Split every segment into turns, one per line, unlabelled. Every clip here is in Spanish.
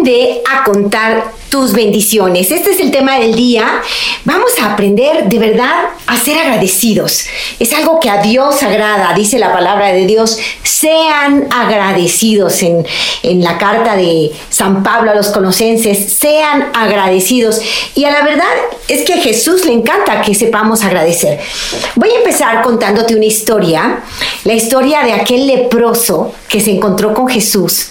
Aprende a contar tus bendiciones. Este es el tema del día. Vamos a aprender de verdad a ser agradecidos. Es algo que a Dios agrada, dice la palabra de Dios. Sean agradecidos en, en la carta de San Pablo a los colosenses. Sean agradecidos. Y a la verdad es que a Jesús le encanta que sepamos agradecer. Voy a empezar contándote una historia. La historia de aquel leproso que se encontró con Jesús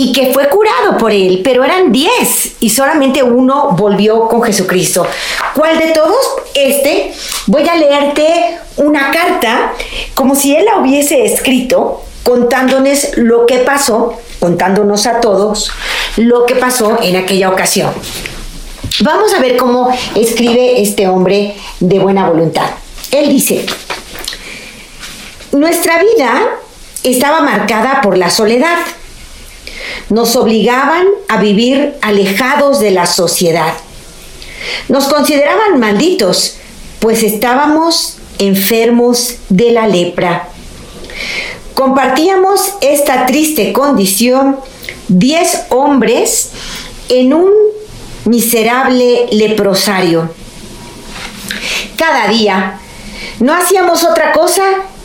y que fue curado por él, pero eran diez y solamente uno volvió con Jesucristo. ¿Cuál de todos? Este. Voy a leerte una carta como si él la hubiese escrito contándonos lo que pasó, contándonos a todos lo que pasó en aquella ocasión. Vamos a ver cómo escribe este hombre de buena voluntad. Él dice, nuestra vida estaba marcada por la soledad nos obligaban a vivir alejados de la sociedad. Nos consideraban malditos, pues estábamos enfermos de la lepra. Compartíamos esta triste condición diez hombres en un miserable leprosario. Cada día no hacíamos otra cosa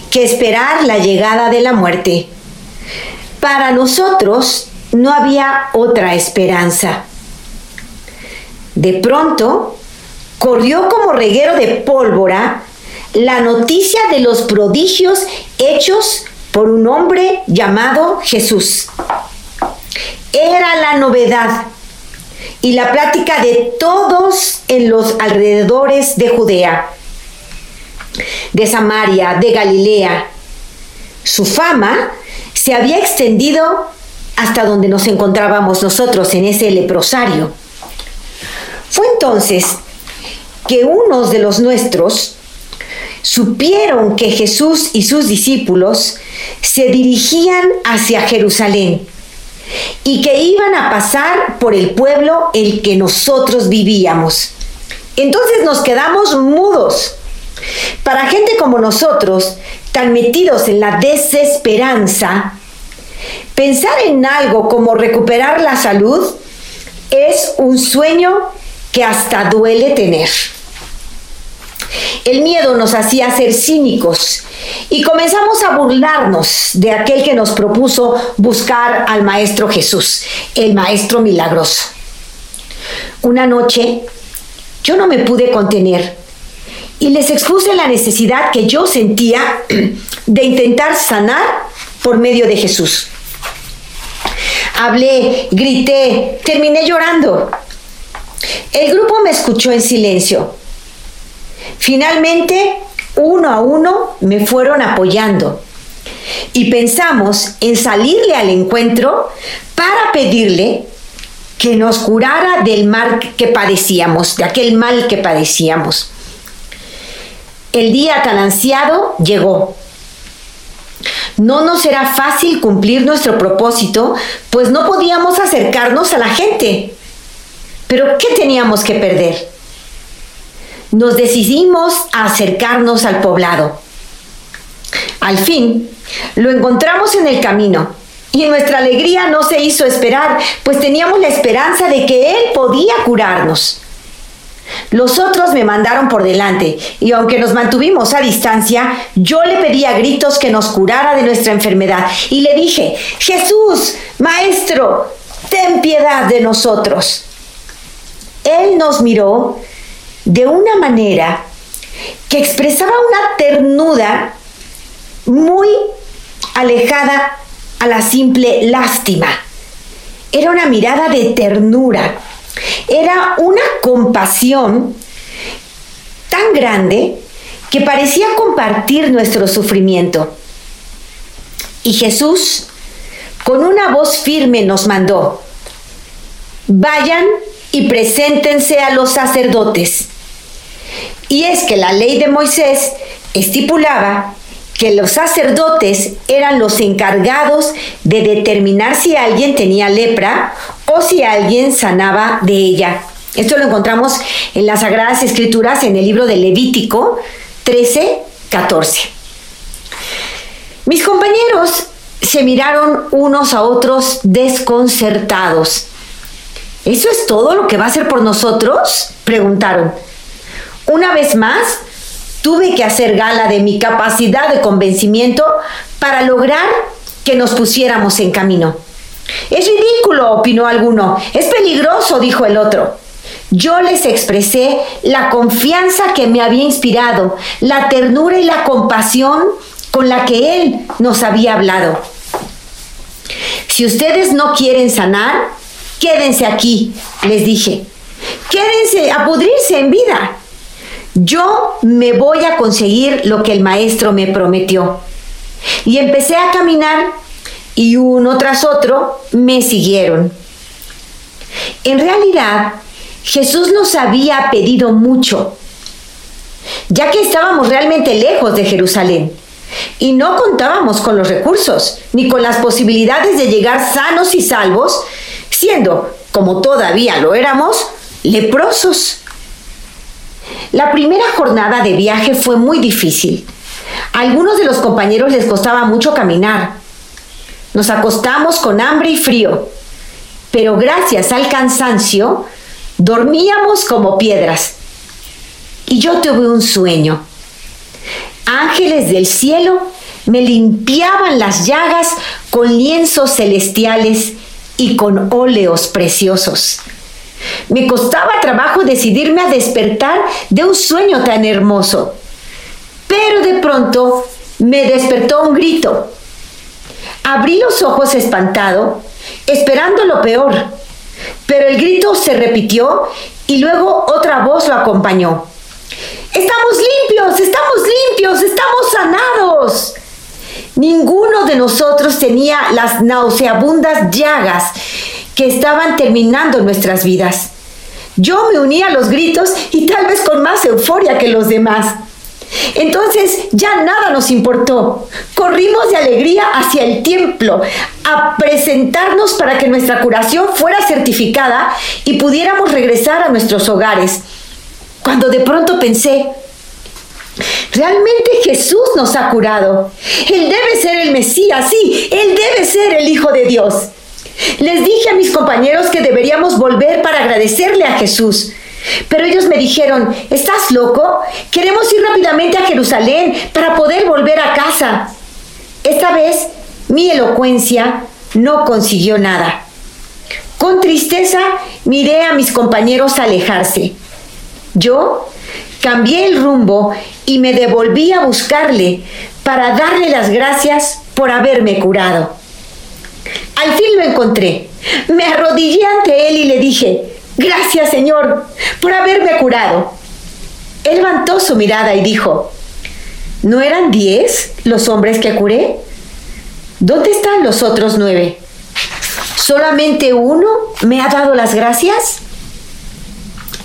que esperar la llegada de la muerte. Para nosotros no había otra esperanza. De pronto, corrió como reguero de pólvora la noticia de los prodigios hechos por un hombre llamado Jesús. Era la novedad y la plática de todos en los alrededores de Judea, de Samaria, de Galilea. Su fama se había extendido hasta donde nos encontrábamos nosotros en ese leprosario. Fue entonces que unos de los nuestros supieron que Jesús y sus discípulos se dirigían hacia Jerusalén y que iban a pasar por el pueblo el que nosotros vivíamos. Entonces nos quedamos mudos. Para gente como nosotros, tan metidos en la desesperanza, Pensar en algo como recuperar la salud es un sueño que hasta duele tener. El miedo nos hacía ser cínicos y comenzamos a burlarnos de aquel que nos propuso buscar al Maestro Jesús, el Maestro milagroso. Una noche yo no me pude contener y les expuse la necesidad que yo sentía de intentar sanar por medio de Jesús. Hablé, grité, terminé llorando. El grupo me escuchó en silencio. Finalmente, uno a uno me fueron apoyando y pensamos en salirle al encuentro para pedirle que nos curara del mal que padecíamos, de aquel mal que padecíamos. El día tan ansiado llegó. No nos será fácil cumplir nuestro propósito, pues no podíamos acercarnos a la gente. Pero ¿qué teníamos que perder? Nos decidimos a acercarnos al poblado. Al fin, lo encontramos en el camino y nuestra alegría no se hizo esperar, pues teníamos la esperanza de que Él podía curarnos. Los otros me mandaron por delante y aunque nos mantuvimos a distancia, yo le pedí a gritos que nos curara de nuestra enfermedad y le dije, Jesús, Maestro, ten piedad de nosotros. Él nos miró de una manera que expresaba una ternura muy alejada a la simple lástima. Era una mirada de ternura era una compasión tan grande que parecía compartir nuestro sufrimiento. Y Jesús con una voz firme nos mandó, vayan y preséntense a los sacerdotes. Y es que la ley de Moisés estipulaba que los sacerdotes eran los encargados de determinar si alguien tenía lepra o si alguien sanaba de ella. Esto lo encontramos en las Sagradas Escrituras en el libro de Levítico 13, 14. Mis compañeros se miraron unos a otros desconcertados. ¿Eso es todo lo que va a hacer por nosotros? preguntaron. Una vez más, tuve que hacer gala de mi capacidad de convencimiento para lograr que nos pusiéramos en camino. Es ridículo, opinó alguno. Es peligroso, dijo el otro. Yo les expresé la confianza que me había inspirado, la ternura y la compasión con la que Él nos había hablado. Si ustedes no quieren sanar, quédense aquí, les dije. Quédense a pudrirse en vida. Yo me voy a conseguir lo que el maestro me prometió. Y empecé a caminar y uno tras otro me siguieron. En realidad, Jesús nos había pedido mucho, ya que estábamos realmente lejos de Jerusalén y no contábamos con los recursos ni con las posibilidades de llegar sanos y salvos, siendo, como todavía lo éramos, leprosos. La primera jornada de viaje fue muy difícil. A algunos de los compañeros les costaba mucho caminar. Nos acostamos con hambre y frío, pero gracias al cansancio dormíamos como piedras. Y yo tuve un sueño. Ángeles del cielo me limpiaban las llagas con lienzos celestiales y con óleos preciosos. Me costaba trabajo decidirme a despertar de un sueño tan hermoso. Pero de pronto me despertó un grito. Abrí los ojos espantado, esperando lo peor. Pero el grito se repitió y luego otra voz lo acompañó. Estamos limpios, estamos limpios, estamos sanados. Ninguno de nosotros tenía las nauseabundas llagas que estaban terminando nuestras vidas. Yo me uní a los gritos y tal vez con más euforia que los demás. Entonces ya nada nos importó. Corrimos de alegría hacia el templo a presentarnos para que nuestra curación fuera certificada y pudiéramos regresar a nuestros hogares. Cuando de pronto pensé, realmente Jesús nos ha curado. Él debe ser el Mesías, sí, Él debe ser el Hijo de Dios. Les dije a mis compañeros que deberíamos volver para agradecerle a Jesús. Pero ellos me dijeron, ¿estás loco? Queremos ir rápidamente a Jerusalén para poder volver a casa. Esta vez mi elocuencia no consiguió nada. Con tristeza miré a mis compañeros alejarse. Yo cambié el rumbo y me devolví a buscarle para darle las gracias por haberme curado. Al fin lo encontré. Me arrodillé ante él y le dije, gracias Señor por haberme curado. Él levantó su mirada y dijo, ¿no eran diez los hombres que curé? ¿Dónde están los otros nueve? ¿Solamente uno me ha dado las gracias?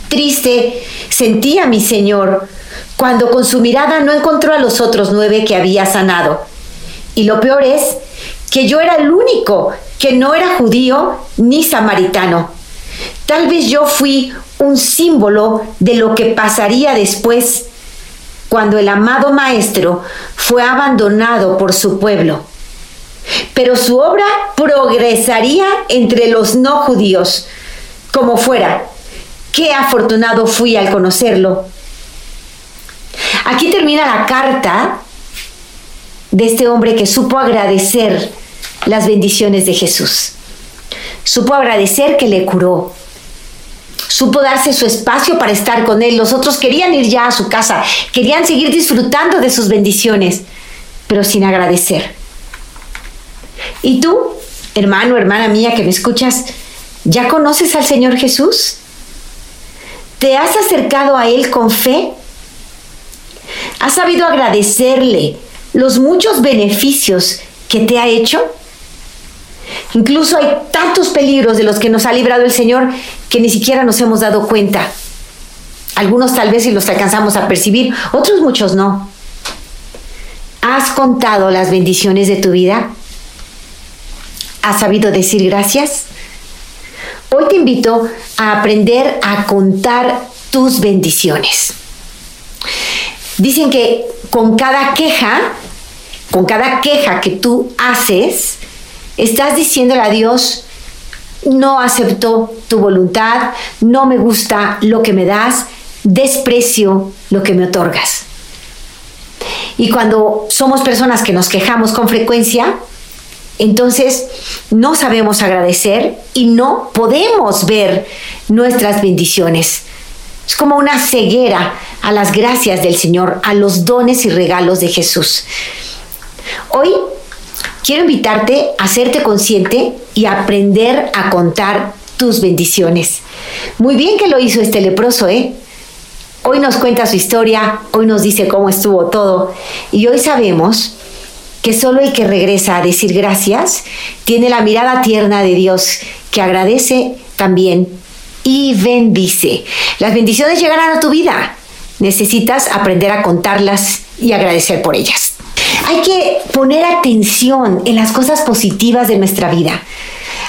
Triste sentí a mi Señor cuando con su mirada no encontró a los otros nueve que había sanado. Y lo peor es que yo era el único que no era judío ni samaritano. Tal vez yo fui un símbolo de lo que pasaría después cuando el amado Maestro fue abandonado por su pueblo. Pero su obra progresaría entre los no judíos. Como fuera, qué afortunado fui al conocerlo. Aquí termina la carta de este hombre que supo agradecer las bendiciones de Jesús. Supo agradecer que le curó. Supo darse su espacio para estar con él. Los otros querían ir ya a su casa, querían seguir disfrutando de sus bendiciones, pero sin agradecer. ¿Y tú, hermano, hermana mía que me escuchas, ya conoces al Señor Jesús? ¿Te has acercado a Él con fe? ¿Has sabido agradecerle los muchos beneficios que te ha hecho? Incluso hay tantos peligros de los que nos ha librado el Señor que ni siquiera nos hemos dado cuenta. Algunos tal vez si los alcanzamos a percibir, otros muchos no. ¿Has contado las bendiciones de tu vida? ¿Has sabido decir gracias? Hoy te invito a aprender a contar tus bendiciones. Dicen que con cada queja, con cada queja que tú haces, estás diciéndole a Dios, no acepto tu voluntad, no me gusta lo que me das, desprecio lo que me otorgas. Y cuando somos personas que nos quejamos con frecuencia, entonces no sabemos agradecer y no podemos ver nuestras bendiciones. Es como una ceguera a las gracias del Señor, a los dones y regalos de Jesús. Hoy quiero invitarte a hacerte consciente y aprender a contar tus bendiciones. Muy bien que lo hizo este leproso, ¿eh? Hoy nos cuenta su historia, hoy nos dice cómo estuvo todo y hoy sabemos que solo el que regresa a decir gracias tiene la mirada tierna de Dios que agradece también y bendice. Las bendiciones llegarán a tu vida. Necesitas aprender a contarlas y agradecer por ellas. Hay que poner atención en las cosas positivas de nuestra vida.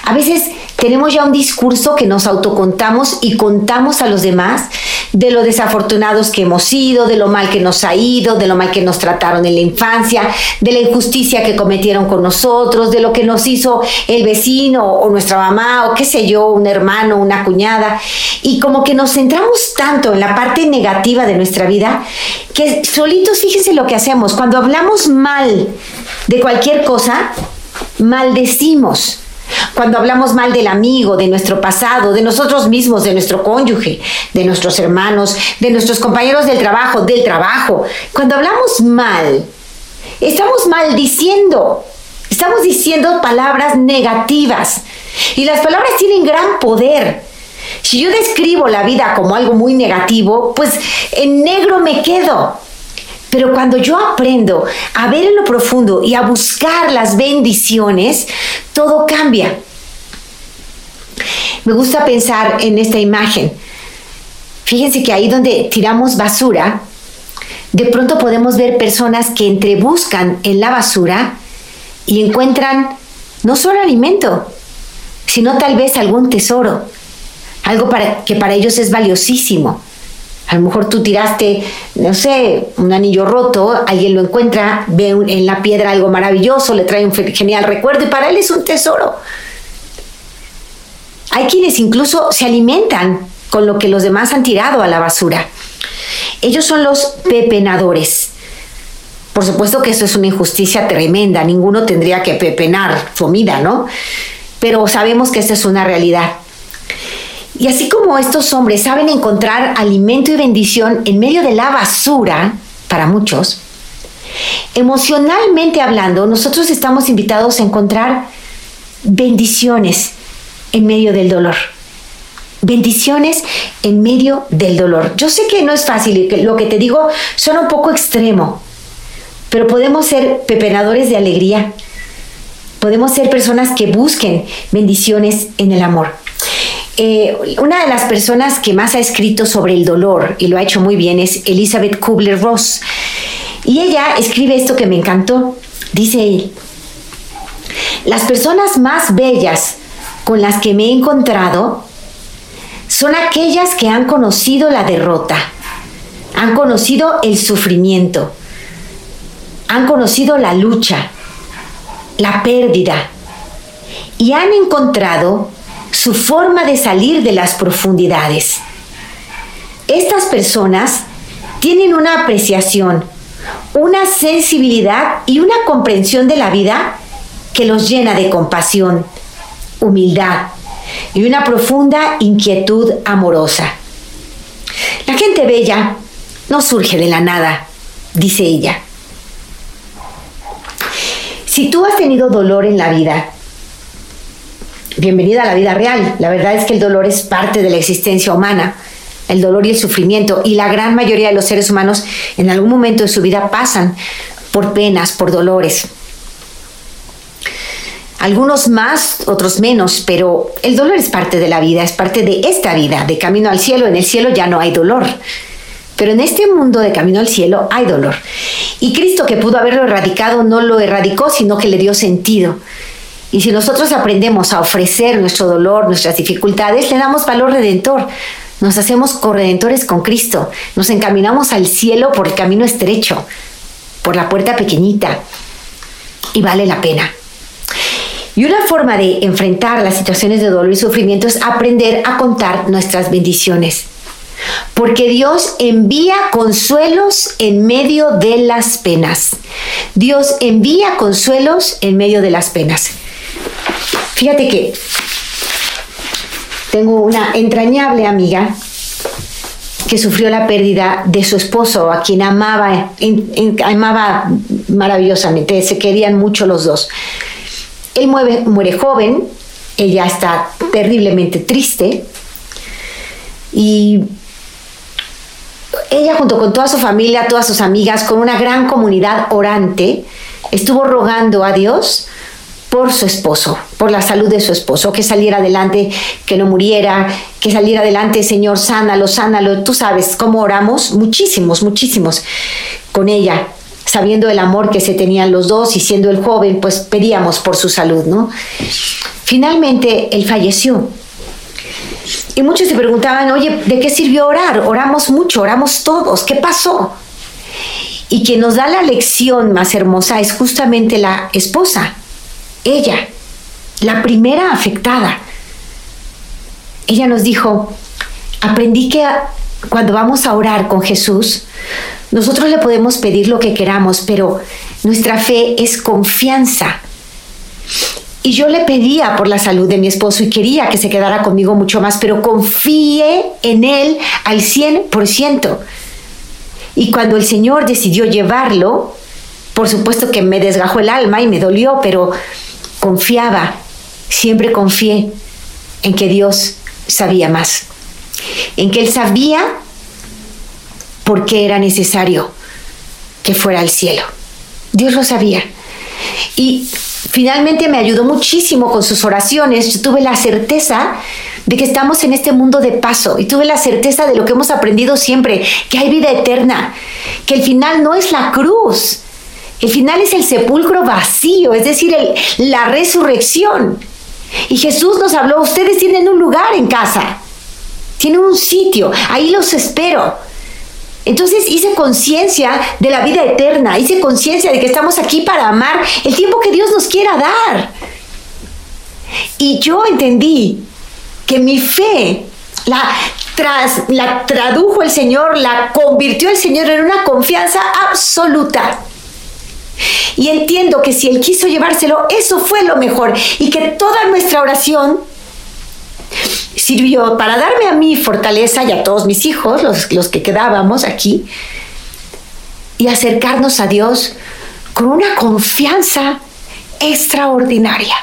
A veces tenemos ya un discurso que nos autocontamos y contamos a los demás de lo desafortunados que hemos sido, de lo mal que nos ha ido, de lo mal que nos trataron en la infancia, de la injusticia que cometieron con nosotros, de lo que nos hizo el vecino o nuestra mamá o qué sé yo, un hermano, una cuñada. Y como que nos centramos tanto en la parte negativa de nuestra vida que solitos fíjense lo que hacemos. Cuando hablamos mal de cualquier cosa, maldecimos cuando hablamos mal del amigo, de nuestro pasado, de nosotros mismos, de nuestro cónyuge, de nuestros hermanos, de nuestros compañeros del trabajo, del trabajo, cuando hablamos mal, estamos maldiciendo, estamos diciendo palabras negativas. Y las palabras tienen gran poder. Si yo describo la vida como algo muy negativo, pues en negro me quedo. Pero cuando yo aprendo a ver en lo profundo y a buscar las bendiciones, todo cambia. Me gusta pensar en esta imagen. Fíjense que ahí donde tiramos basura, de pronto podemos ver personas que entrebuscan en la basura y encuentran no solo alimento, sino tal vez algún tesoro, algo que para ellos es valiosísimo. A lo mejor tú tiraste, no sé, un anillo roto, alguien lo encuentra, ve en la piedra algo maravilloso, le trae un genial recuerdo y para él es un tesoro. Hay quienes incluso se alimentan con lo que los demás han tirado a la basura. Ellos son los pepenadores. Por supuesto que eso es una injusticia tremenda, ninguno tendría que pepenar comida, ¿no? Pero sabemos que esta es una realidad. Y así como estos hombres saben encontrar alimento y bendición en medio de la basura, para muchos, emocionalmente hablando, nosotros estamos invitados a encontrar bendiciones en medio del dolor. Bendiciones en medio del dolor. Yo sé que no es fácil y que lo que te digo suena un poco extremo, pero podemos ser pepenadores de alegría. Podemos ser personas que busquen bendiciones en el amor. Eh, una de las personas que más ha escrito sobre el dolor, y lo ha hecho muy bien, es Elizabeth Kubler-Ross. Y ella escribe esto que me encantó. Dice él, las personas más bellas con las que me he encontrado son aquellas que han conocido la derrota, han conocido el sufrimiento, han conocido la lucha, la pérdida y han encontrado su forma de salir de las profundidades. Estas personas tienen una apreciación, una sensibilidad y una comprensión de la vida que los llena de compasión, humildad y una profunda inquietud amorosa. La gente bella no surge de la nada, dice ella. Si tú has tenido dolor en la vida, bienvenida a la vida real. La verdad es que el dolor es parte de la existencia humana, el dolor y el sufrimiento, y la gran mayoría de los seres humanos en algún momento de su vida pasan por penas, por dolores. algunos más, otros menos, pero el dolor es parte de la vida, es parte de esta vida, de camino al cielo. En el cielo ya no hay dolor. Pero en este mundo de camino al cielo hay dolor. Y Cristo que pudo haberlo erradicado no lo erradicó, sino que le dio sentido. Y si nosotros aprendemos a ofrecer nuestro dolor, nuestras dificultades, le damos valor redentor. Nos hacemos corredentores con Cristo. Nos encaminamos al cielo por el camino estrecho, por la puerta pequeñita. Y vale la pena. Y una forma de enfrentar las situaciones de dolor y sufrimiento es aprender a contar nuestras bendiciones. Porque Dios envía consuelos en medio de las penas. Dios envía consuelos en medio de las penas. Fíjate que tengo una entrañable amiga que sufrió la pérdida de su esposo, a quien amaba, amaba maravillosamente, se querían mucho los dos. Él muere, muere joven, ella está terriblemente triste y ella junto con toda su familia, todas sus amigas, con una gran comunidad orante, estuvo rogando a Dios por su esposo, por la salud de su esposo, que saliera adelante, que no muriera, que saliera adelante, Señor, sánalo, sánalo. Tú sabes cómo oramos, muchísimos, muchísimos con ella, sabiendo el amor que se tenían los dos y siendo el joven, pues pedíamos por su salud, ¿no? Finalmente, él falleció. Y muchos se preguntaban, oye, ¿de qué sirvió orar? Oramos mucho, oramos todos, ¿qué pasó? Y quien nos da la lección más hermosa es justamente la esposa, ella, la primera afectada. Ella nos dijo, aprendí que cuando vamos a orar con Jesús, nosotros le podemos pedir lo que queramos, pero nuestra fe es confianza. Y yo le pedía por la salud de mi esposo y quería que se quedara conmigo mucho más, pero confié en él al 100%. Y cuando el Señor decidió llevarlo, por supuesto que me desgajó el alma y me dolió, pero confiaba, siempre confié en que Dios sabía más, en que Él sabía por qué era necesario que fuera al cielo. Dios lo sabía. Y finalmente me ayudó muchísimo con sus oraciones. Yo tuve la certeza de que estamos en este mundo de paso y tuve la certeza de lo que hemos aprendido siempre, que hay vida eterna, que el final no es la cruz, el final es el sepulcro vacío, es decir, la resurrección. Y Jesús nos habló, ustedes tienen un lugar en casa, tienen un sitio, ahí los espero. Entonces hice conciencia de la vida eterna, hice conciencia de que estamos aquí para amar el tiempo que Dios nos quiera dar. Y yo entendí que mi fe la, tras, la tradujo el Señor, la convirtió el Señor en una confianza absoluta. Y entiendo que si Él quiso llevárselo, eso fue lo mejor. Y que toda nuestra oración sirvió para darme a mí fortaleza y a todos mis hijos, los, los que quedábamos aquí, y acercarnos a Dios con una confianza extraordinaria.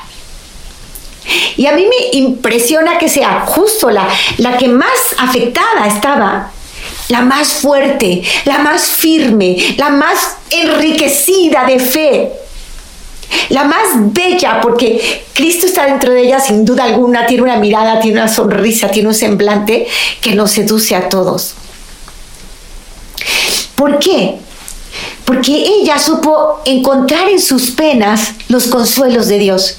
Y a mí me impresiona que sea justo la, la que más afectada estaba la más fuerte, la más firme, la más enriquecida de fe, la más bella, porque Cristo está dentro de ella sin duda alguna, tiene una mirada, tiene una sonrisa, tiene un semblante que nos seduce a todos. ¿Por qué? Porque ella supo encontrar en sus penas los consuelos de Dios.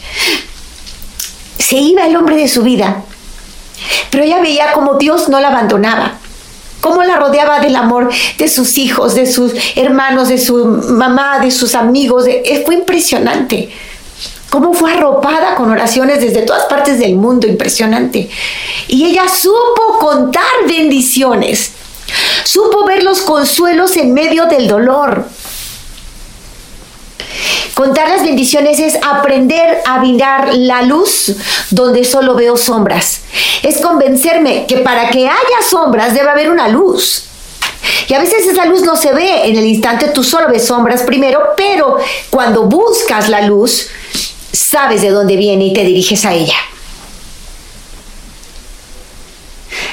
Se iba el hombre de su vida, pero ella veía como Dios no la abandonaba cómo la rodeaba del amor de sus hijos, de sus hermanos, de su mamá, de sus amigos. Eh, fue impresionante. Cómo fue arropada con oraciones desde todas partes del mundo, impresionante. Y ella supo contar bendiciones, supo ver los consuelos en medio del dolor, Contar las bendiciones es aprender a mirar la luz donde solo veo sombras. Es convencerme que para que haya sombras debe haber una luz. Y a veces esa luz no se ve en el instante, tú solo ves sombras primero, pero cuando buscas la luz, sabes de dónde viene y te diriges a ella.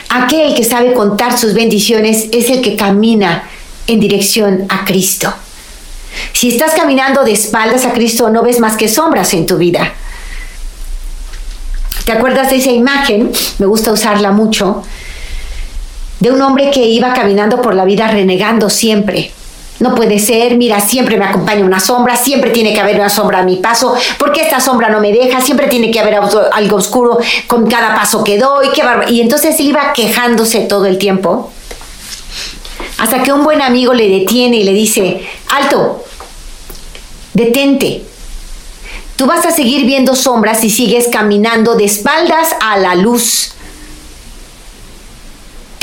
Aquel que sabe contar sus bendiciones es el que camina en dirección a Cristo. Si estás caminando de espaldas a Cristo, no ves más que sombras en tu vida. ¿Te acuerdas de esa imagen? Me gusta usarla mucho. De un hombre que iba caminando por la vida renegando siempre. No puede ser, mira, siempre me acompaña una sombra, siempre tiene que haber una sombra a mi paso, porque esta sombra no me deja, siempre tiene que haber algo oscuro con cada paso que doy, qué y entonces iba quejándose todo el tiempo, hasta que un buen amigo le detiene y le dice, alto, detente, tú vas a seguir viendo sombras si sigues caminando de espaldas a la luz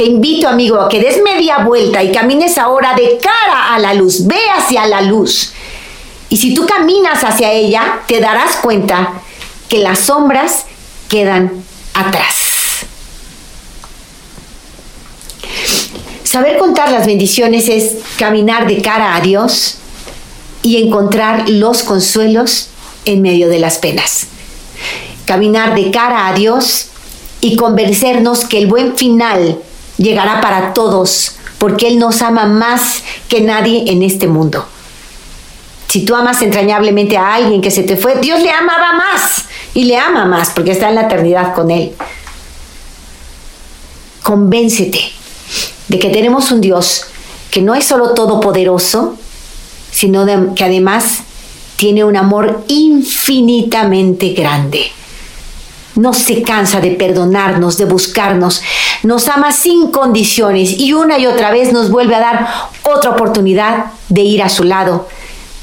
te invito, amigo, a que des media vuelta y camines ahora de cara a la luz. Ve hacia la luz. Y si tú caminas hacia ella, te darás cuenta que las sombras quedan atrás. Saber contar las bendiciones es caminar de cara a Dios y encontrar los consuelos en medio de las penas. Caminar de cara a Dios y convencernos que el buen final llegará para todos, porque Él nos ama más que nadie en este mundo. Si tú amas entrañablemente a alguien que se te fue, Dios le amaba más y le ama más porque está en la eternidad con Él. Convéncete de que tenemos un Dios que no es solo todopoderoso, sino que además tiene un amor infinitamente grande no se cansa de perdonarnos, de buscarnos, nos ama sin condiciones y una y otra vez nos vuelve a dar otra oportunidad de ir a su lado,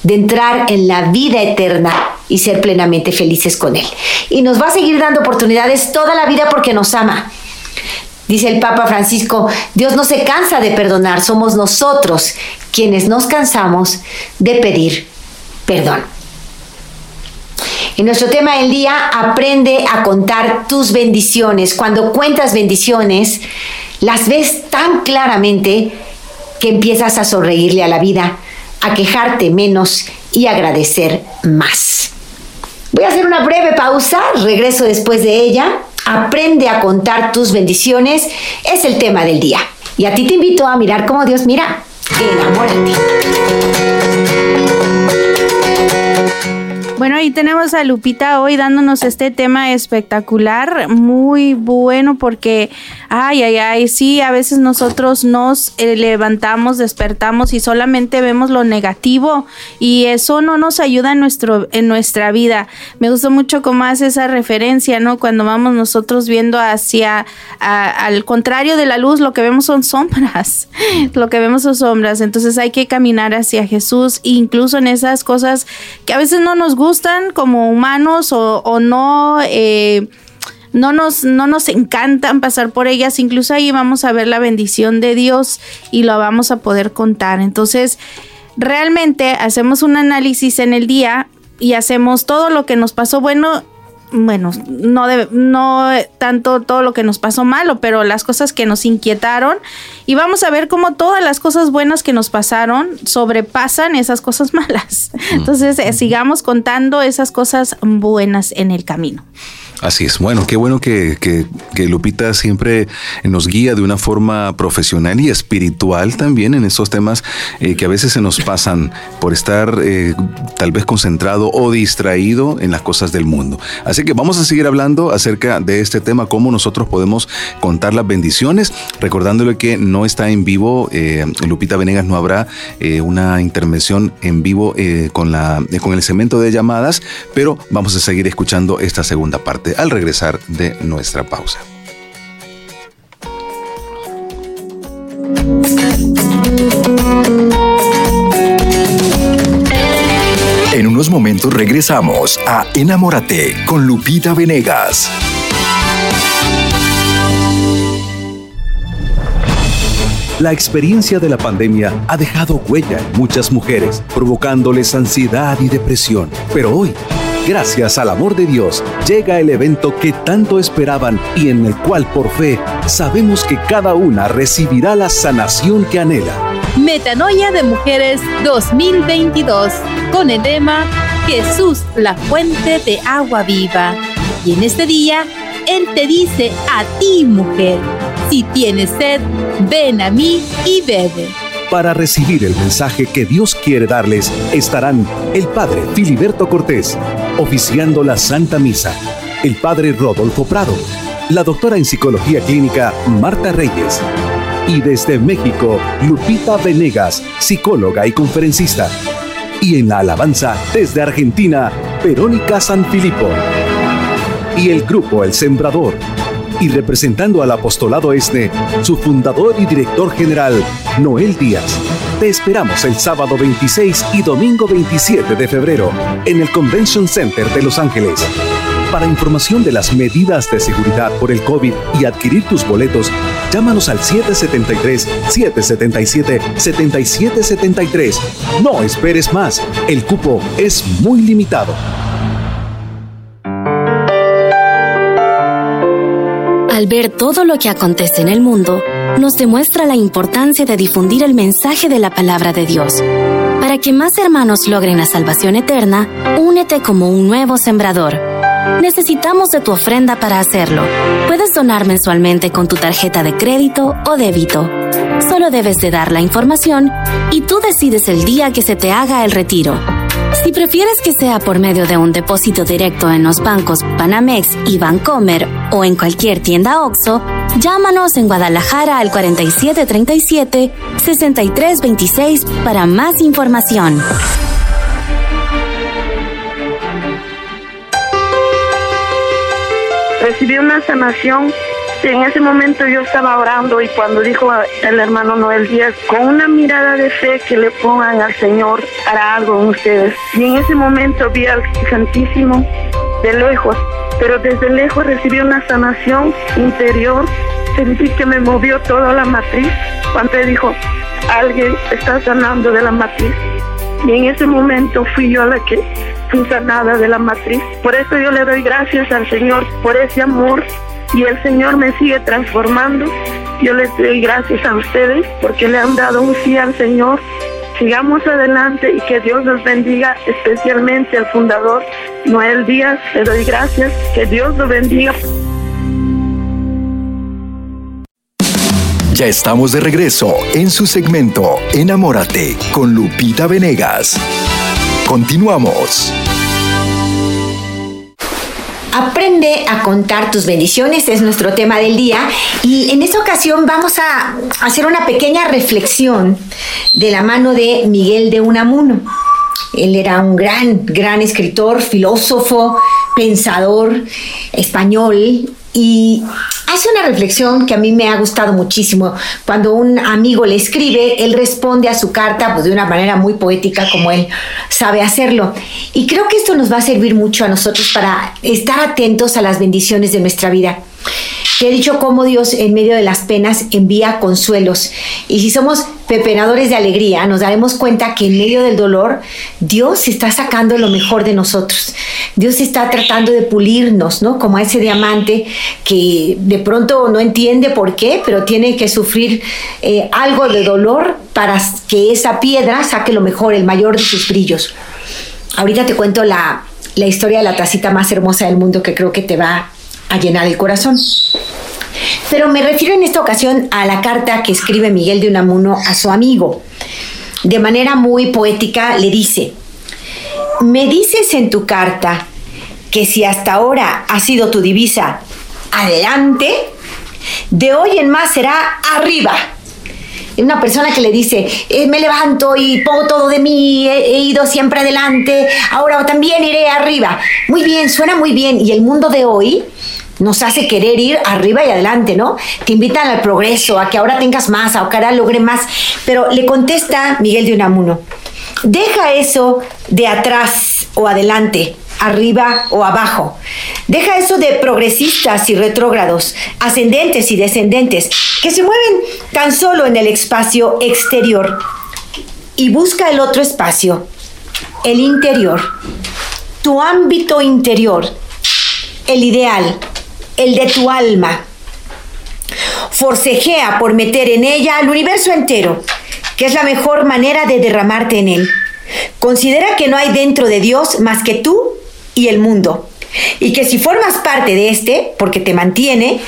de entrar en la vida eterna y ser plenamente felices con Él. Y nos va a seguir dando oportunidades toda la vida porque nos ama. Dice el Papa Francisco, Dios no se cansa de perdonar, somos nosotros quienes nos cansamos de pedir perdón. En nuestro tema del día, aprende a contar tus bendiciones. Cuando cuentas bendiciones, las ves tan claramente que empiezas a sonreírle a la vida, a quejarte menos y agradecer más. Voy a hacer una breve pausa, regreso después de ella. Aprende a contar tus bendiciones, es el tema del día. Y a ti te invito a mirar cómo Dios mira. Enamórate.
Bueno, ahí tenemos a Lupita hoy dándonos este tema espectacular, muy bueno porque, ay, ay, ay, sí, a veces nosotros nos eh, levantamos, despertamos y solamente vemos lo negativo y eso no nos ayuda en, nuestro, en nuestra vida. Me gustó mucho cómo hace esa referencia, ¿no? Cuando vamos nosotros viendo hacia, al contrario de la luz, lo que vemos son sombras, lo que vemos son sombras, entonces hay que caminar hacia Jesús, incluso en esas cosas que a veces no nos gustan gustan como humanos o, no, eh, no, nos, no nos encantan pasar por ellas, incluso ahí vamos a ver la bendición de Dios y lo vamos a poder contar. Entonces, realmente hacemos un análisis en el día y hacemos todo lo que nos pasó bueno bueno, no, no tanto todo lo que nos pasó malo, pero las cosas que nos inquietaron. Y vamos a ver cómo todas las cosas buenas que nos pasaron sobrepasan esas cosas malas. Entonces, eh, sigamos contando esas cosas buenas en el camino.
Así es. Bueno, qué bueno que, Lupita siempre nos guía de una forma profesional y espiritual también en esos temas eh, que a veces se nos pasan por estar eh, tal vez concentrado o distraído en las cosas del mundo. Así que vamos a seguir hablando acerca de este tema, cómo nosotros podemos contar las bendiciones, recordándole que no está en vivo, eh, Lupita Venegas no habrá una intervención en vivo con, la, con el cemento de llamadas, pero vamos a seguir escuchando esta segunda parte al regresar de nuestra pausa.
En unos momentos regresamos a Enamórate con Lupita Venegas. La experiencia de la pandemia ha dejado huella en muchas mujeres, provocándoles ansiedad y depresión. Pero hoy, gracias al amor de Dios, llega el evento que tanto esperaban y en el cual por fe sabemos que cada una recibirá la sanación que anhela.
Metanoia de Mujeres 2022, con el lema Jesús, la fuente de agua viva. Y en este día, Él te dice a ti, mujer, si tienes sed, ven a mí y bebe.
Para recibir el mensaje que Dios quiere darles estarán el Padre Filiberto Cortés, oficiando la Santa Misa, el padre Rodolfo Prado, la doctora en psicología clínica Marta Reyes y desde México, Lupita Venegas, psicóloga y conferencista. Y en la alabanza, desde Argentina, Verónica Sanfilippo. Y el grupo El Sembrador. Y representando al apostolado este, su fundador y director general, Noel Díaz. Te esperamos el sábado 26 y domingo 27 de febrero en el Convention Center de Los Ángeles. Para información de las medidas de seguridad por el COVID y adquirir tus boletos, llámanos al 773-777-7773. No esperes más, el cupo es muy limitado.
Al ver todo lo que acontece en el mundo, nos demuestra la importancia de difundir el mensaje de la palabra de Dios. Para que más hermanos logren la salvación eterna, únete como un nuevo sembrador Necesitamos de tu ofrenda para hacerlo. Puedes donar mensualmente con tu tarjeta de crédito o débito. Solo debes de dar la información y tú decides el día que se te haga el retiro. Si prefieres que sea por medio de un depósito directo en los bancos Panamex y Bancomer o en cualquier tienda OXO, llámanos en Guadalajara al 4737 6326 para más información.
recibí una sanación en ese momento yo estaba orando y cuando dijo el hermano Noel Díaz, con una mirada de fe que le pongan al Señor, hará algo en ustedes. Y en ese momento vi al Santísimo de lejos, pero desde lejos recibí una sanación interior. Sentí que me movió toda la matriz cuando dijo, alguien está sanando de la matriz. Y en ese momento fui yo la que fui sanada de la matriz. Por eso yo le doy gracias al Señor por ese amor y el Señor me sigue transformando. Yo les doy gracias a ustedes porque le han dado un sí al Señor. Sigamos adelante y que Dios los bendiga, especialmente al fundador Noel Díaz. Le doy gracias, que Dios lo bendiga.
Ya estamos de regreso en su segmento Enamórate con Lupita Venegas. Continuamos.
Aprende a contar tus bendiciones es nuestro tema del día y en esta ocasión vamos a hacer una pequeña reflexión de la mano de Miguel de Unamuno. Él era un gran, gran escritor, filósofo, pensador español y hace una reflexión que a mí me ha gustado muchísimo. Cuando un amigo le escribe, él responde a su carta pues, de una manera muy poética como él sabe hacerlo. Y creo que esto nos va a servir mucho a nosotros para estar atentos a las bendiciones de nuestra vida. Te he dicho cómo Dios en medio de las penas envía consuelos. Y si somos pepenadores de alegría, nos daremos cuenta que en medio del dolor Dios está sacando lo mejor de nosotros. Dios está tratando de pulirnos, ¿no? Como a ese diamante que de pronto no entiende por qué, pero tiene que sufrir eh, algo de dolor para que esa piedra saque lo mejor, el mayor de sus brillos. Ahorita te cuento la, la historia de la tacita más hermosa del mundo que creo que te va a llenar el corazón. Pero me refiero en esta ocasión a la carta que escribe Miguel de Unamuno a su amigo. De manera muy poética le dice, me dices en tu carta que si hasta ahora ha sido tu divisa adelante, de hoy en más será arriba. Una persona que le dice, eh, me levanto y pongo todo de mí, he, ido siempre adelante, ahora también iré arriba. Muy bien, suena muy bien. Y el mundo de hoy nos hace querer ir arriba y adelante, ¿no? Te invitan al progreso, a que ahora tengas más, a que ahora logre más. Pero le contesta Miguel de Unamuno, deja eso de atrás o adelante, arriba o abajo. Deja eso de progresistas y retrógrados, ascendentes y descendentes, que se mueven tan solo en el espacio exterior. Y busca el otro espacio, el interior, tu ámbito interior, el ideal, el de tu alma. Forcejea por meter en ella al universo entero, que es la mejor manera de derramarte en él. Considera que no hay dentro de Dios más que tú y el mundo. Y que si formas parte de este, porque te mantiene,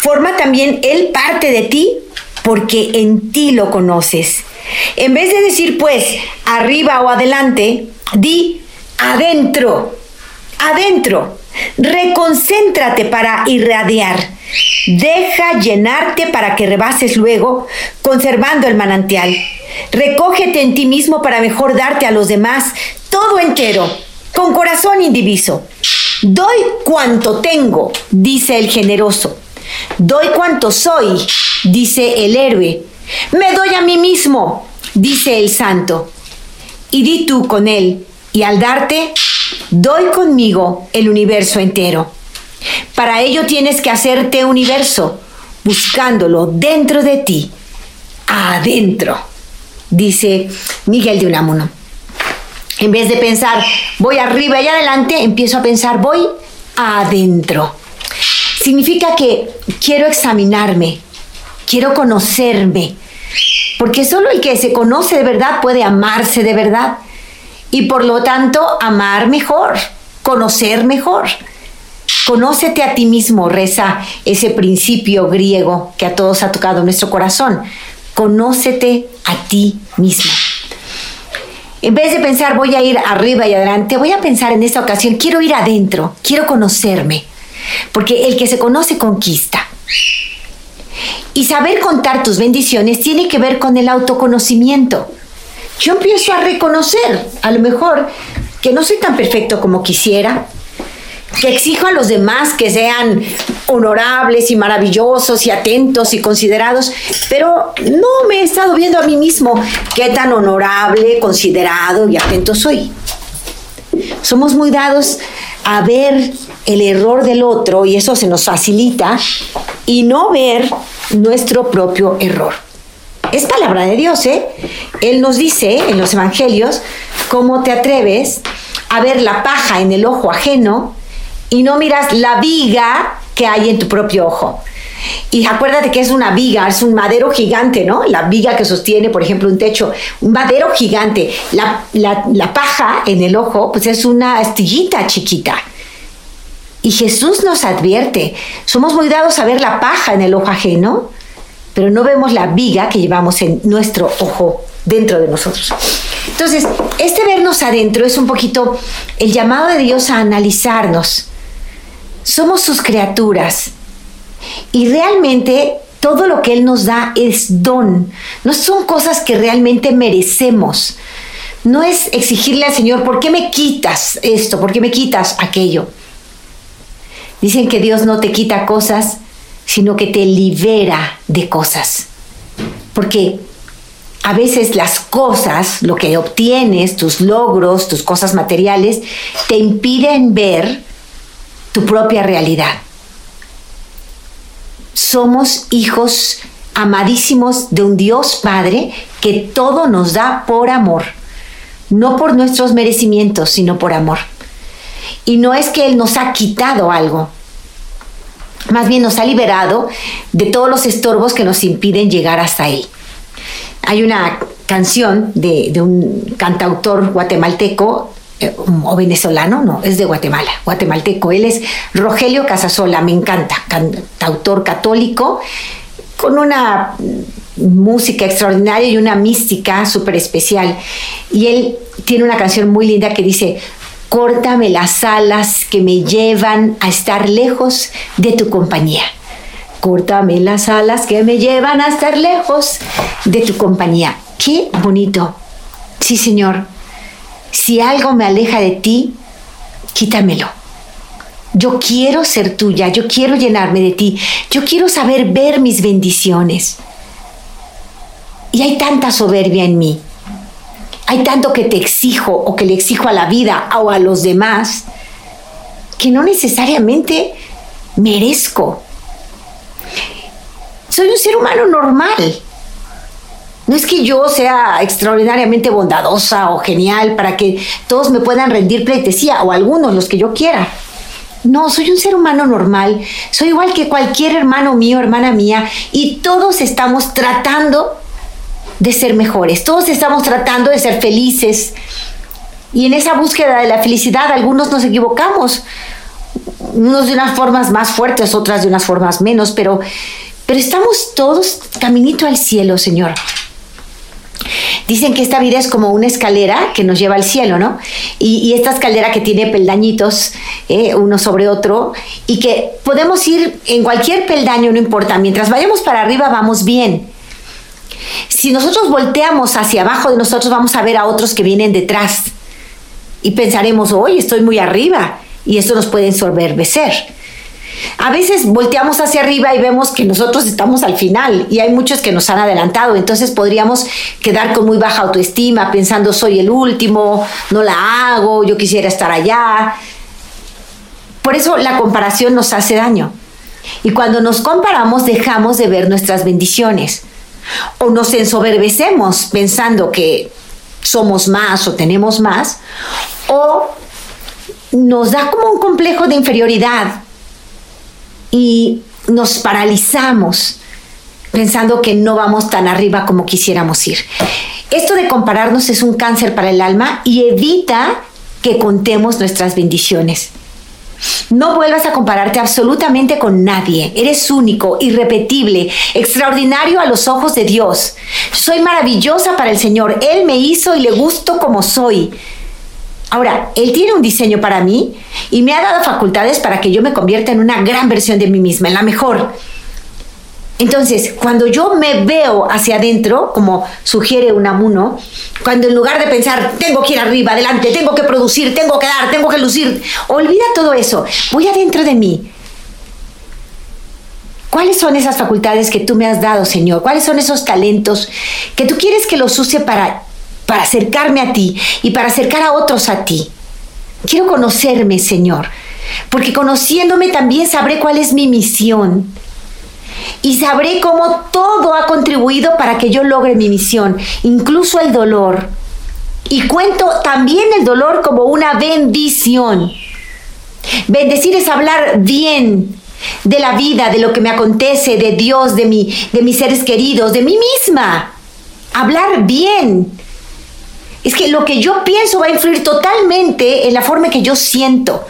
forma también él parte de ti, porque en ti lo conoces. En vez de decir pues arriba o adelante, di adentro, adentro Reconcéntrate para irradiar. Deja llenarte para que rebases luego, conservando el manantial. Recógete en ti mismo para mejor darte a los demás todo entero, con corazón indiviso. Doy cuanto tengo, dice el generoso. Doy cuanto soy, dice el héroe. Me doy a mí mismo, dice el santo. Y di tú con él, y al darte, doy conmigo el universo entero. Para ello tienes que hacerte universo, buscándolo dentro de ti, adentro, dice Miguel de Unamuno. En vez de pensar voy arriba y adelante, empiezo a pensar voy adentro. Significa que quiero examinarme, quiero conocerme, porque solo el que se conoce de verdad puede amarse de verdad y por lo tanto amar mejor, conocer mejor. Conócete a ti mismo, reza ese principio griego que a todos ha tocado nuestro corazón. Conócete a ti mismo. En vez de pensar voy a ir arriba y adelante, voy a pensar en esta ocasión, quiero ir adentro, quiero conocerme, porque el que se conoce conquista. Y saber contar tus bendiciones tiene que ver con el autoconocimiento. Yo empiezo a reconocer, a lo mejor, que no soy tan perfecto como quisiera, que exijo a los demás que sean honorables y maravillosos y atentos y considerados, pero no me he estado viendo a mí mismo qué tan honorable, considerado y atento soy. Somos muy dados a ver el error del otro y eso se nos facilita y no ver nuestro propio error. Es palabra de Dios, ¿eh? Él nos dice en los evangelios cómo te atreves a ver la paja en el ojo ajeno y no miras la viga que hay en tu propio ojo. Y acuérdate que es una viga, es un madero gigante, ¿no? La viga que sostiene, por ejemplo, un techo, un madero gigante. La, la paja en el ojo, pues es una astillita chiquita. Y Jesús nos advierte, somos muy dados a ver la paja en el ojo ajeno, pero no vemos la viga que llevamos en nuestro ojo dentro de nosotros. Entonces, este vernos adentro es un poquito el llamado de Dios a analizarnos somos sus criaturas y realmente todo lo que Él nos da es don. No son cosas que realmente merecemos. No es exigirle al Señor, ¿por qué me quitas esto? ¿Por qué me quitas aquello? Dicen que Dios no te quita cosas, sino que te libera de cosas. Porque a veces las cosas, lo que obtienes, tus logros, tus cosas materiales, te impiden ver tu propia realidad. Somos hijos amadísimos de un Dios Padre que todo nos da por amor, no por nuestros merecimientos, sino por amor. Y no es que Él nos ha quitado algo, más bien nos ha liberado de todos los estorbos que nos impiden llegar hasta Él. Hay una canción de, un cantautor guatemalteco eh, o venezolano, no, es de Guatemala, guatemalteco. Él es Rogelio Casasola, me encanta, cantautor católico, con una música extraordinaria y una mística súper especial. Y él tiene una canción muy linda que dice, córtame las alas que me llevan a estar lejos de tu compañía. Córtame las alas que me llevan a estar lejos de tu compañía. Qué bonito. Sí, Señor si algo me aleja de ti, quítamelo. Yo quiero ser tuya, yo quiero llenarme de ti, yo quiero saber ver mis bendiciones. Y hay tanta soberbia en mí, hay tanto que te exijo o que le exijo a la vida o a los demás, que no necesariamente merezco. Soy un ser humano normal, no es que yo sea extraordinariamente bondadosa o genial para que todos me puedan rendir pleitesía o algunos, los que yo quiera. No, soy un ser humano normal, soy igual que cualquier hermano mío, hermana mía, y todos estamos tratando de ser mejores, todos estamos tratando de ser felices. Y en esa búsqueda de la felicidad algunos nos equivocamos, unos de unas formas más fuertes, otras de unas formas menos, pero, pero estamos todos caminito al cielo, Señor. Dicen que esta vida es como una escalera que nos lleva al cielo, ¿no? Y, esta escalera que tiene peldañitos eh, uno sobre otro y que podemos ir en cualquier peldaño, no importa, mientras vayamos para arriba vamos bien. Si nosotros volteamos hacia abajo de nosotros vamos a ver a otros que vienen detrás y pensaremos, hoy estoy muy arriba y esto nos puede ensorberbecer. A veces volteamos hacia arriba y vemos que nosotros estamos al final y hay muchos que nos han adelantado, entonces podríamos quedar con muy baja autoestima pensando soy el último, no la hago, yo quisiera estar allá. Por eso la comparación nos hace daño. Y cuando nos comparamos dejamos de ver nuestras bendiciones o nos ensoberbecemos pensando que somos más o tenemos más o nos da como un complejo de inferioridad y nos paralizamos pensando que no vamos tan arriba como quisiéramos ir. Esto de compararnos es un cáncer para el alma y evita que contemos nuestras bendiciones. No vuelvas a compararte absolutamente con nadie. Eres único, irrepetible, extraordinario a los ojos de Dios. Soy maravillosa para el Señor. Él me hizo y le gusto como soy. Ahora, Él tiene un diseño para mí y me ha dado facultades para que yo me convierta en una gran versión de mí misma, en la mejor. Entonces, cuando yo me veo hacia adentro, como sugiere un amuno, cuando en lugar de pensar, tengo que ir arriba, adelante, tengo que producir, tengo que dar, tengo que lucir, olvida todo eso, voy adentro de mí. ¿Cuáles son esas facultades que tú me has dado, Señor? ¿Cuáles son esos talentos que tú quieres que los use para para acercarme a ti y para acercar a otros a ti. Quiero conocerme, Señor, porque conociéndome también sabré cuál es mi misión. Y sabré cómo todo ha contribuido para que yo logre mi misión, incluso el dolor. Y cuento también el dolor como una bendición. Bendecir es hablar bien de la vida, de lo que me acontece, de Dios, de, mi, de mis seres queridos, de mí misma. Hablar bien es que lo que yo pienso va a influir totalmente en la forma que yo siento.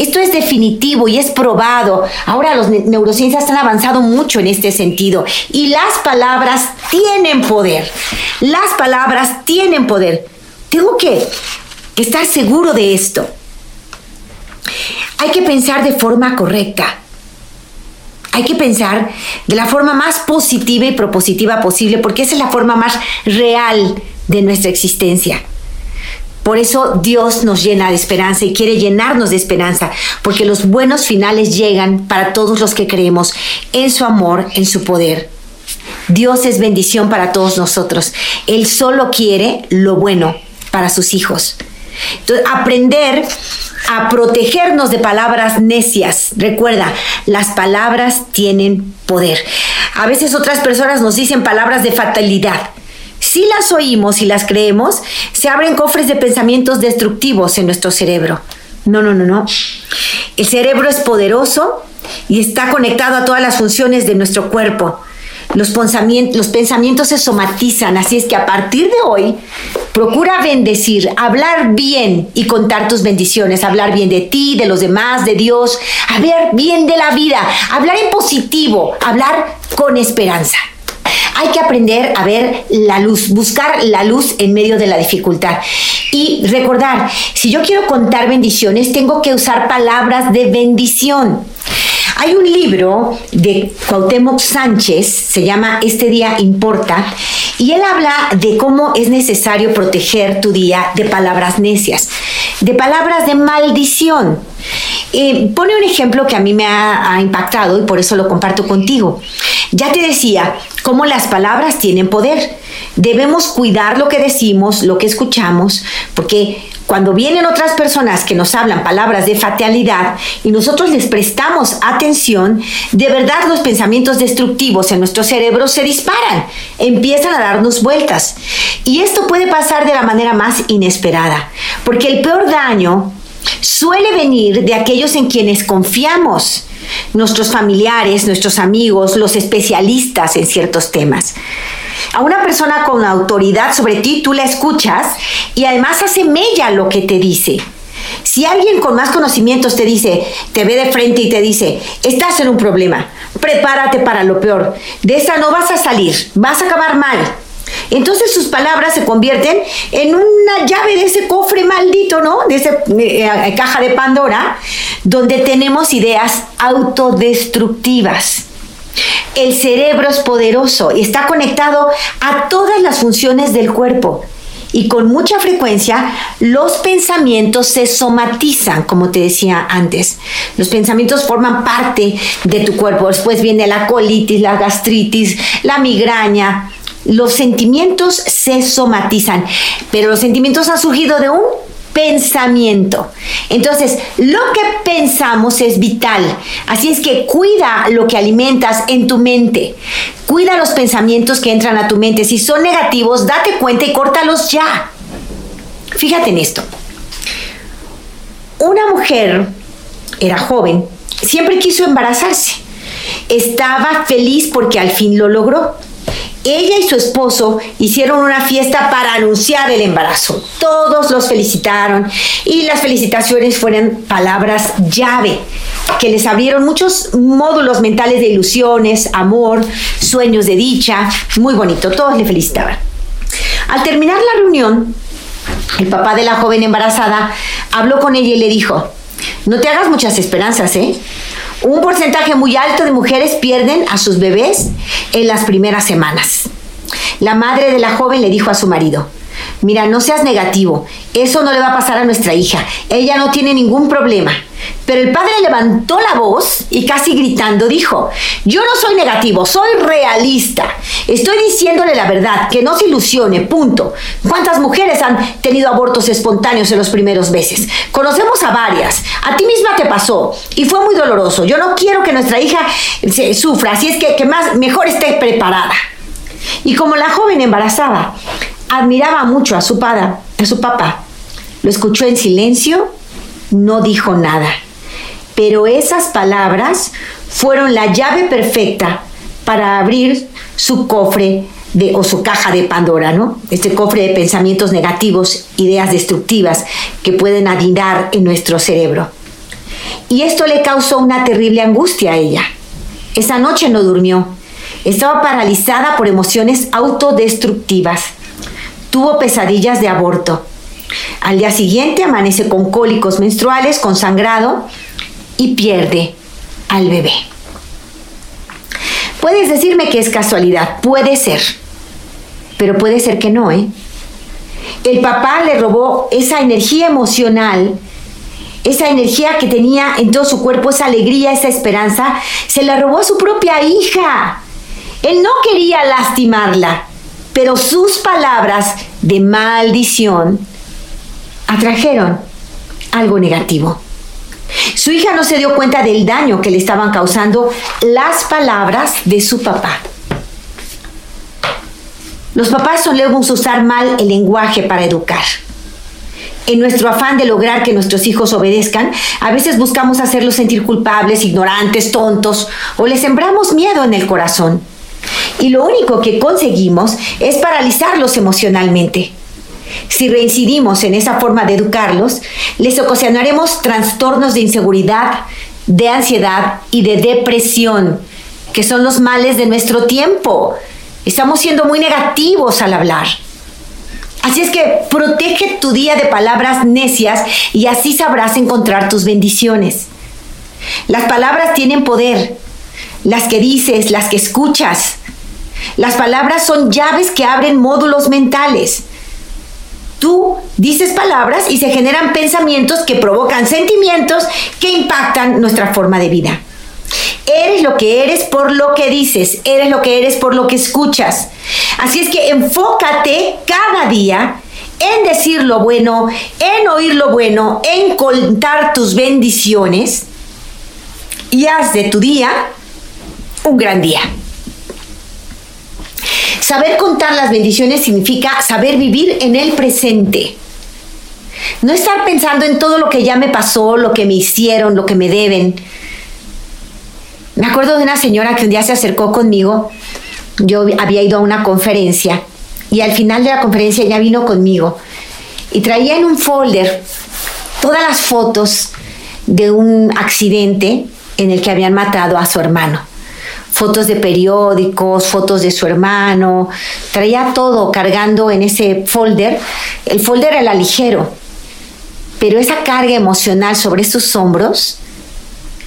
Esto es definitivo y es probado. Ahora los neurociencias han avanzado mucho en este sentido. Y las palabras tienen poder. Las palabras tienen poder. Tengo que, que estar seguro de esto. Hay que pensar de forma correcta. Hay que pensar de la forma más positiva y propositiva posible, porque esa es la forma más real de nuestra existencia. Por eso Dios nos llena de esperanza y quiere llenarnos de esperanza, porque los buenos finales llegan para todos los que creemos en su amor, en su poder. Dios es bendición para todos nosotros. Él solo quiere lo bueno para sus hijos. Entonces, aprender a protegernos de palabras necias. Recuerda, las palabras tienen poder. A veces otras personas nos dicen palabras de fatalidad. Si las oímos y las creemos, se abren cofres de pensamientos destructivos en nuestro cerebro. No, no, no, no. El cerebro es poderoso y está conectado a todas las funciones de nuestro cuerpo. Los pensamientos, los pensamientos se somatizan, así es que a partir de hoy, procura bendecir, hablar bien y contar tus bendiciones, hablar bien de ti, de los demás, de Dios, hablar bien de la vida, hablar en positivo, hablar con esperanza. Hay que aprender a ver la luz, buscar la luz en medio de la dificultad. Y recordar, si yo quiero contar bendiciones, tengo que usar palabras de bendición. Hay un libro de Cuauhtémoc Sánchez, se llama Este día importa, y él habla de cómo es necesario proteger tu día de palabras necias, de palabras de maldición. Eh, pone un ejemplo que a mí me ha, ha impactado y por eso lo comparto contigo. Ya te decía cómo las palabras tienen poder. Debemos cuidar lo que decimos, lo que escuchamos, porque cuando vienen otras personas que nos hablan palabras de fatalidad y nosotros les prestamos atención, de verdad los pensamientos destructivos en nuestro cerebro se disparan, empiezan a darnos vueltas. Y esto puede pasar de la manera más inesperada, porque el peor daño suele venir de aquellos en quienes confiamos nuestros familiares, nuestros amigos, los especialistas en ciertos temas. A una persona con autoridad sobre ti, tú la escuchas y además hace mella lo que te dice. Si alguien con más conocimientos te dice, te ve de frente y te dice, estás en un problema, prepárate para lo peor, de esa no vas a salir, vas a acabar mal. Entonces sus palabras se convierten en una llave de ese cofre maldito, ¿no? De esa eh, caja de Pandora, donde tenemos ideas autodestructivas. El cerebro es poderoso y está conectado a todas las funciones del cuerpo. Y con mucha frecuencia los pensamientos se somatizan, como te decía antes. Los pensamientos forman parte de tu cuerpo. Después viene la colitis, la gastritis, la migraña, los sentimientos se somatizan, pero los sentimientos han surgido de un pensamiento. Entonces, lo que pensamos es vital. Así es que cuida lo que alimentas en tu mente. Cuida los pensamientos que entran a tu mente. Si son negativos, date cuenta y córtalos ya. Fíjate en esto. Una mujer era joven, siempre quiso embarazarse. Estaba feliz porque al fin lo logró ella y su esposo hicieron una fiesta para anunciar el embarazo. Todos los felicitaron y las felicitaciones fueron palabras llave que les abrieron muchos módulos mentales de ilusiones, amor, sueños de dicha. Muy bonito, todos le felicitaban. Al terminar la reunión, el papá de la joven embarazada habló con ella y le dijo, no te hagas muchas esperanzas, ¿eh? Un porcentaje muy alto de mujeres pierden a sus bebés en las primeras semanas. La madre de la joven le dijo a su marido, mira, no seas negativo, eso no le va a pasar a nuestra hija, ella no tiene ningún problema. Pero el padre levantó la voz y casi gritando dijo, yo no soy negativo, soy realista. Estoy diciéndole la verdad, que no se ilusione, punto. ¿Cuántas mujeres han tenido abortos espontáneos en los primeros meses? Conocemos a varias. A ti misma te pasó y fue muy doloroso. Yo no quiero que nuestra hija sufra, así es que, que más, mejor esté preparada. Y como la joven embarazada admiraba mucho a su, padre, a su papá, lo escuchó en silencio, no dijo nada. Pero esas palabras fueron la llave perfecta para abrir su cofre de, o su caja de Pandora, ¿no? Este cofre de pensamientos negativos, ideas destructivas que pueden adinar en nuestro cerebro. Y esto le causó una terrible angustia a ella. Esa noche no durmió. Estaba paralizada por emociones autodestructivas. Tuvo pesadillas de aborto. Al día siguiente amanece con cólicos menstruales, con sangrado y pierde al bebé. Puedes decirme que es casualidad, puede ser, pero puede ser que no, ¿eh? El papá le robó esa energía emocional, esa energía que tenía en todo su cuerpo, esa alegría, esa esperanza, se la robó a su propia hija. Él no quería lastimarla, pero sus palabras de maldición atrajeron algo negativo. Su hija no se dio cuenta del daño que le estaban causando las palabras de su papá. Los papás solemos usar mal el lenguaje para educar. En nuestro afán de lograr que nuestros hijos obedezcan, a veces buscamos hacerlos sentir culpables, ignorantes, tontos, o les sembramos miedo en el corazón. Y lo único que conseguimos es paralizarlos emocionalmente. Si reincidimos en esa forma de educarlos, les ocasionaremos trastornos de inseguridad, de ansiedad y de depresión, que son los males de nuestro tiempo. Estamos siendo muy negativos al hablar. Así es que protege tu día de palabras necias y así sabrás encontrar tus bendiciones. Las palabras tienen poder, las que dices, las que escuchas. Las palabras son llaves que abren módulos mentales. Tú dices palabras y se generan pensamientos que provocan sentimientos que impactan nuestra forma de vida. Eres lo que eres por lo que dices, eres lo que eres por lo que escuchas. Así es que enfócate cada día en decir lo bueno, en oír lo bueno, en contar tus bendiciones y haz de tu día un gran día. Saber contar las bendiciones significa saber vivir en el presente. No estar pensando en todo lo que ya me pasó, lo que me hicieron, lo que me deben. Me acuerdo de una señora que un día se acercó conmigo. Yo había ido a una conferencia y al final de la conferencia ella vino conmigo y traía en un folder todas las fotos de un accidente en el que habían matado a su hermano fotos de periódicos, fotos de su hermano, traía todo cargando en ese folder. El folder era ligero, pero esa carga emocional sobre sus hombros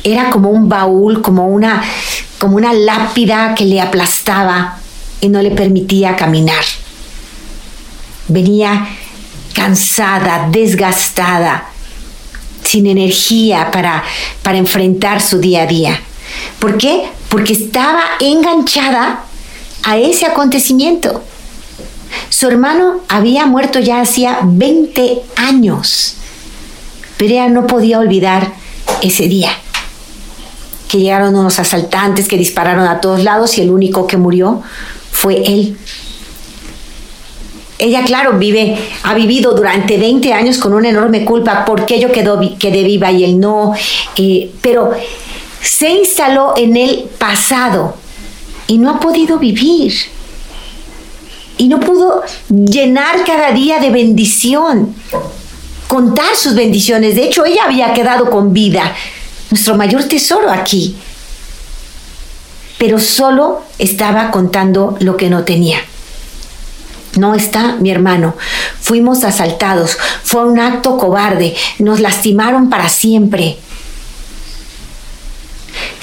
era como un baúl, como una, como una lápida que le aplastaba y no le permitía caminar. Venía cansada, desgastada, sin energía para, para enfrentar su día a día. ¿Por qué? Porque estaba enganchada a ese acontecimiento. Su hermano había muerto ya hacía 20 años, pero ella no podía olvidar ese día que llegaron unos asaltantes que dispararon a todos lados y el único que murió fue él. Ella, claro, vive, ha vivido durante 20 años con una enorme culpa porque yo quedé viva y él no, eh, pero se instaló en el pasado y no ha podido vivir. Y no pudo llenar cada día de bendición, contar sus bendiciones. De hecho, ella había quedado con vida, nuestro mayor tesoro aquí. Pero solo estaba contando lo que no tenía. No está mi hermano. Fuimos asaltados. Fue un acto cobarde. Nos lastimaron para siempre.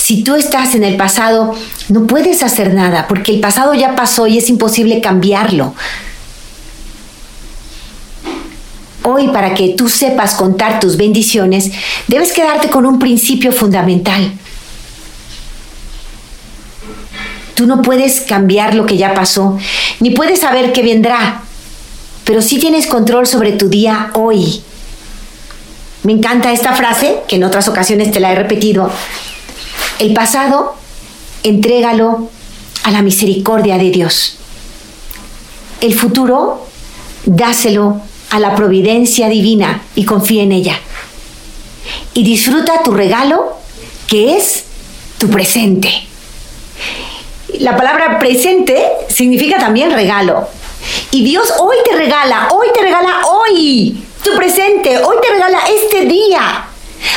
Si tú estás en el pasado, no puedes hacer nada porque el pasado ya pasó y es imposible cambiarlo. Hoy, para que tú sepas contar tus bendiciones, debes quedarte con un principio fundamental. Tú no puedes cambiar lo que ya pasó, ni puedes saber qué vendrá, pero sí tienes control sobre tu día hoy. Me encanta esta frase, que en otras ocasiones te la he repetido. El pasado, entrégalo a la misericordia de Dios. El futuro, dáselo a la providencia divina y confía en ella. Y disfruta tu regalo, que es tu presente. La palabra presente significa también regalo. Y Dios hoy te regala, hoy te regala hoy tu presente, hoy te regala este día.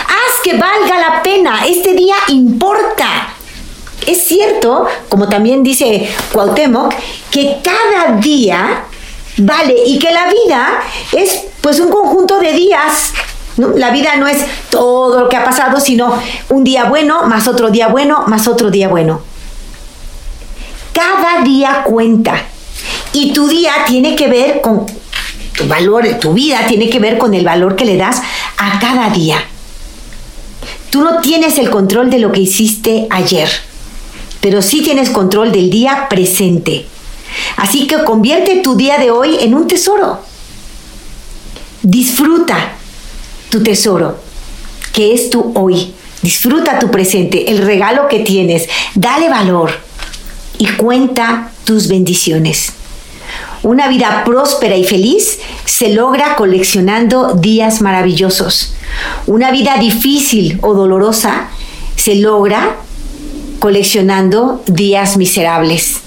Haz que valga la pena, este día importa. Es cierto, como también dice Cuauhtémoc, que cada día vale y que la vida es pues un conjunto de días. La vida no es todo lo que ha pasado, sino un día bueno, más otro día bueno, más otro día bueno. Cada día cuenta. Y tu día tiene que ver con tu valor, tu vida tiene que ver con el valor que le das a cada día. Tú no tienes el control de lo que hiciste ayer, pero sí tienes control del día presente. Así que convierte tu día de hoy en un tesoro. Disfruta tu tesoro, que es tu hoy. Disfruta tu presente, el regalo que tienes. Dale valor y cuenta tus bendiciones. Una vida próspera y feliz se logra coleccionando días maravillosos. Una vida difícil o dolorosa se logra coleccionando días miserables.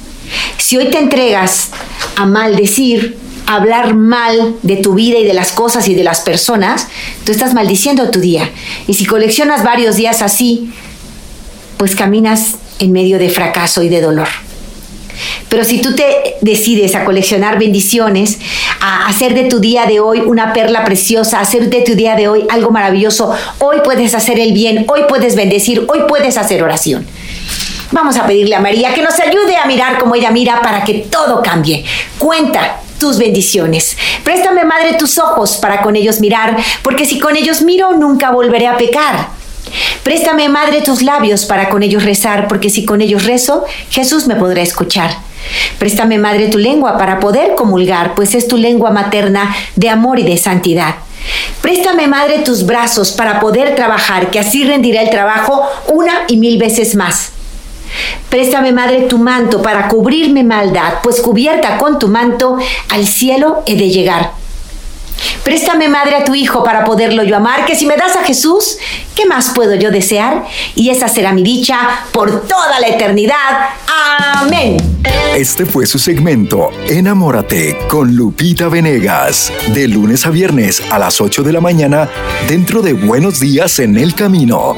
Si hoy te entregas a maldecir, a hablar mal de tu vida y de las cosas y de las personas, tú estás maldiciendo tu día. Y si coleccionas varios días así, pues caminas en medio de fracaso y de dolor. Pero si tú te decides a coleccionar bendiciones, a hacer de tu día de hoy una perla preciosa, a hacer de tu día de hoy algo maravilloso, hoy puedes hacer el bien, hoy puedes bendecir, hoy puedes hacer oración. Vamos a pedirle a María que nos ayude a mirar como ella mira para que todo cambie. Cuenta tus bendiciones. Préstame, Madre, tus ojos para con ellos mirar, porque si con ellos miro, nunca volveré a pecar. Préstame, Madre, tus labios para con ellos rezar, porque si con ellos rezo, Jesús me podrá escuchar. Préstame, Madre, tu lengua para poder comulgar, pues es tu lengua materna de amor y de santidad. Préstame, Madre, tus brazos para poder trabajar, que así rendiré el trabajo una y mil veces más. Préstame, Madre, tu manto para cubrirme maldad, pues cubierta con tu manto al cielo he de llegar. Préstame, Madre, a tu Hijo para poderlo yo amar, que si me das a Jesús, ¿qué más puedo yo desear? Y esa será mi dicha por toda la eternidad. Amén.
Este fue su segmento Enamórate con Lupita Venegas, de lunes a viernes a las 8 de la mañana, dentro de Buenos Días en el Camino.